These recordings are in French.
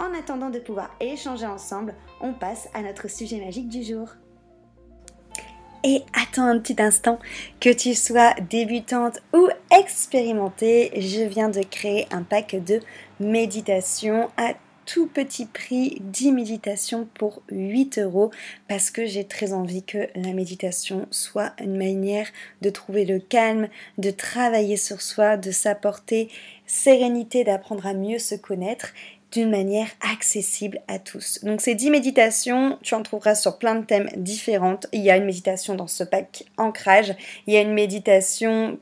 En attendant de pouvoir échanger ensemble, on passe à notre sujet magique du jour. Et attends un petit instant, que tu sois débutante ou expérimentée, je viens de créer un pack de méditation à tout petit prix 10 méditations pour 8 euros parce que j'ai très envie que la méditation soit une manière de trouver le calme, de travailler sur soi, de s'apporter sérénité, d'apprendre à mieux se connaître d'une manière accessible à tous. Donc ces 10 méditations, tu en trouveras sur plein de thèmes différents. Il y a une méditation dans ce pack ancrage, il y a une méditation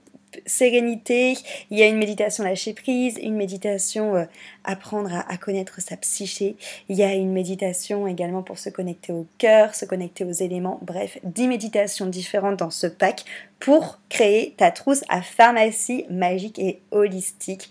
sérénité, il y a une méditation lâcher prise, une méditation euh, apprendre à, connaître sa psyché, il y a une méditation également pour se connecter au cœur, se connecter aux éléments, bref, 10 méditations différentes dans ce pack pour créer ta trousse à pharmacie magique et holistique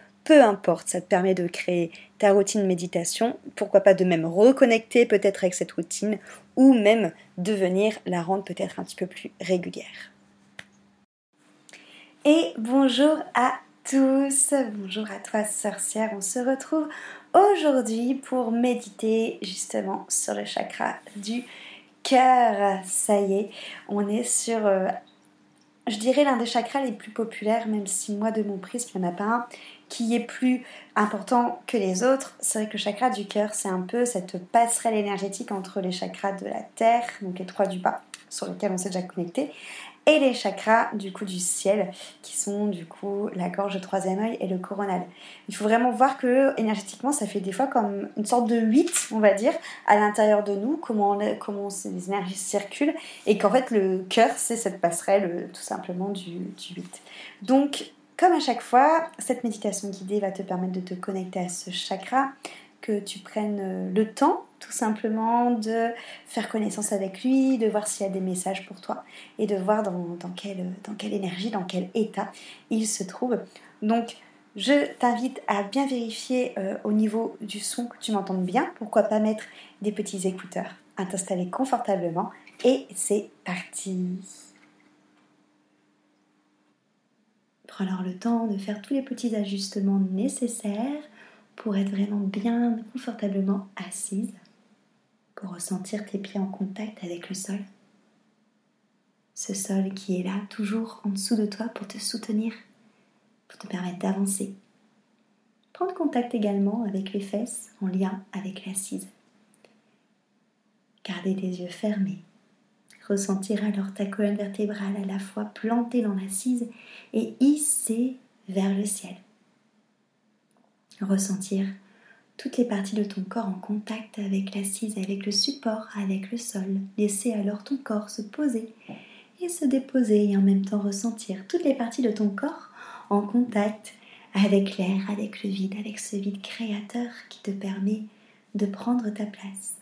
peu importe, ça te permet de créer ta routine méditation, pourquoi pas de même reconnecter peut-être avec cette routine, ou même de venir la rendre peut-être un petit peu plus régulière. Et bonjour à tous, bonjour à toi sorcière, on se retrouve aujourd'hui pour méditer justement sur le chakra du cœur. Ça y est, on est sur, euh, je dirais, l'un des chakras les plus populaires, même si moi de mon prisme, il n'y en a pas un qui est plus important que les autres. C'est vrai que le chakra du cœur, c'est un peu cette passerelle énergétique entre les chakras de la terre, donc les trois du bas, sur lesquels on s'est déjà connecté, et les chakras du coup du ciel, qui sont du coup la gorge, le troisième œil et le coronal. Il faut vraiment voir que énergétiquement, ça fait des fois comme une sorte de 8, on va dire, à l'intérieur de nous, comment, les énergies circulent, et qu'en fait le cœur, c'est cette passerelle euh, tout simplement du, du 8. Donc comme à chaque fois, cette méditation guidée va te permettre de te connecter à ce chakra, que tu prennes euh, le temps tout simplement de faire connaissance avec lui, de voir s'il y a des messages pour toi et de voir dans, quelle, énergie, dans quel état il se trouve. Donc, je t'invite à bien vérifier euh, au niveau du son que tu m'entendes bien. Pourquoi pas mettre des petits écouteurs, à t'installer confortablement et c'est parti. Prends alors le temps de faire tous les petits ajustements nécessaires pour être vraiment bien confortablement assise, pour ressentir tes pieds en contact avec le sol. Ce sol qui est là, toujours en dessous de toi pour te soutenir, pour te permettre d'avancer. Prendre contact également avec les fesses en lien avec l'assise. Gardez les yeux fermés Ressentir alors ta colonne vertébrale à la fois plantée dans l'assise et hissée vers le ciel. Ressentir toutes les parties de ton corps en contact avec l'assise, avec le support, avec le sol. Laisser alors ton corps se poser et se déposer et en même temps ressentir toutes les parties de ton corps en contact avec l'air, avec le vide, avec ce vide créateur qui te permet de prendre ta place.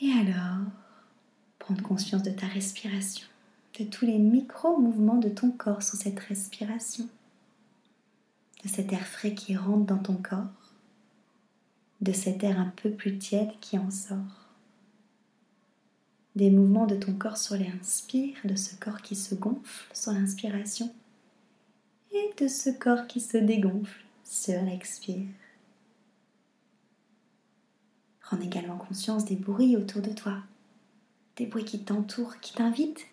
Et alors, prendre conscience de ta respiration, de tous les micro-mouvements de ton corps sous cette respiration, de cet air frais qui rentre dans ton corps, de cet air un peu plus tiède qui en sort, des mouvements de ton corps sur l'inspire, de ce corps qui se gonfle sur l'inspiration, et de ce corps qui se dégonfle sur l'expire. Prends également conscience des bruits autour de toi, des bruits qui t'entourent, qui t'invitent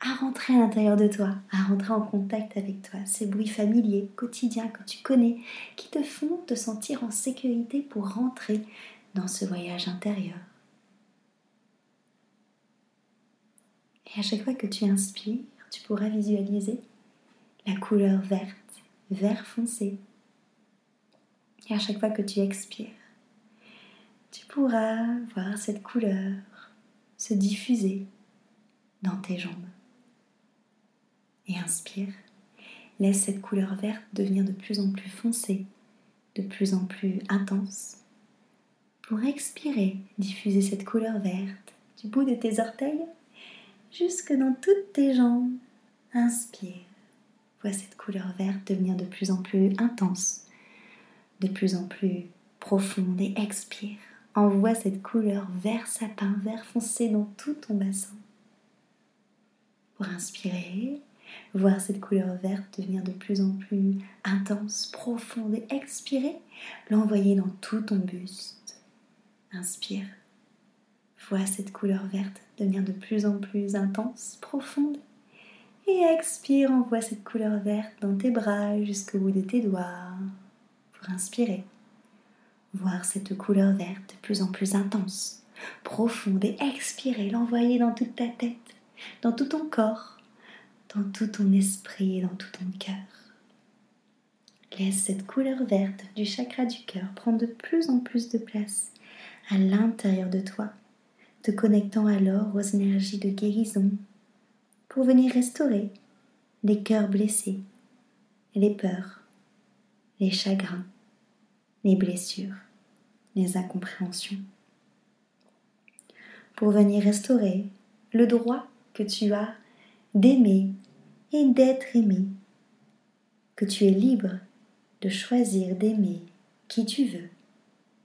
à rentrer à l'intérieur de toi, à rentrer en contact avec toi, ces bruits familiers, quotidiens que tu connais, qui te font te sentir en sécurité pour rentrer dans ce voyage intérieur. Et à chaque fois que tu inspires, tu pourras visualiser la couleur verte, vert foncé. Et à chaque fois que tu expires, tu pourras voir cette couleur se diffuser dans tes jambes. Et inspire, laisse cette couleur verte devenir de plus en plus foncée, de plus en plus intense. Pour expirer, diffuser cette couleur verte du bout de tes orteils jusque dans toutes tes jambes. Inspire, vois cette couleur verte devenir de plus en plus intense, de plus en plus profonde et expire envoie cette couleur vert sapin, vert foncé dans tout ton bassin. Pour inspirer, voir cette couleur verte devenir de plus en plus intense, profonde et expirer, l'envoyer dans tout ton buste. Inspire, vois cette couleur verte devenir de plus en plus intense, profonde et expire, envoie cette couleur verte dans tes bras jusqu'au bout de tes doigts. Pour inspirer, voir cette couleur verte de plus en plus intense, profonde et expirer, l'envoyer dans toute ta tête, dans tout ton corps, dans tout ton esprit et dans tout ton cœur. Laisse cette couleur verte du chakra du cœur prendre de plus en plus de place à l'intérieur de toi, te connectant alors aux énergies de guérison pour venir restaurer les cœurs blessés, les peurs, les chagrins, les blessures, les incompréhensions. Pour venir restaurer le droit que tu as d'aimer et d'être aimé, que tu es libre de choisir d'aimer qui tu veux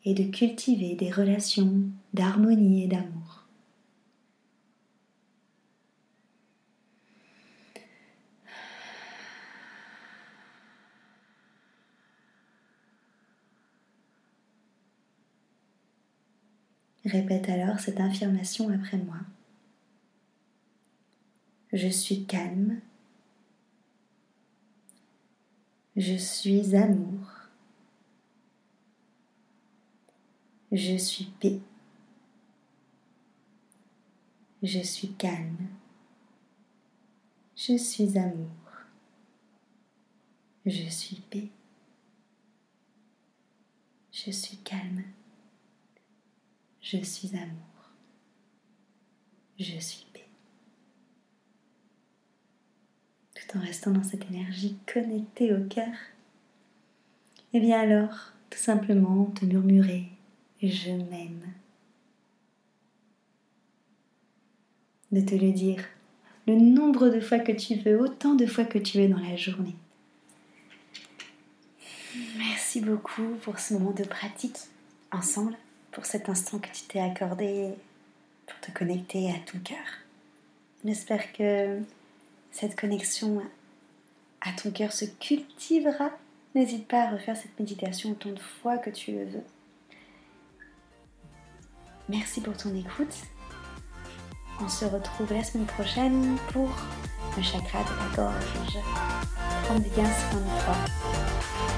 et de cultiver des relations d'harmonie et d'amour. Répète alors cette affirmation après moi. Je suis calme. Je suis amour. Je suis paix. Je suis calme. Je suis amour. Je suis paix. Je suis calme. Je suis amour. Je suis paix. Tout en restant dans cette énergie connectée au cœur. Et eh bien alors, tout simplement te murmurer Je m'aime. De te le dire le nombre de fois que tu veux, autant de fois que tu veux dans la journée. Merci beaucoup pour ce moment de pratique ensemble pour cet instant que tu t'es accordé pour te connecter à ton cœur. J'espère que cette connexion à ton cœur se cultivera. N'hésite pas à refaire cette méditation autant de fois que tu le veux. Merci pour ton écoute. On se retrouve la semaine prochaine pour le chakra de la gorge. Prends bien soin de toi.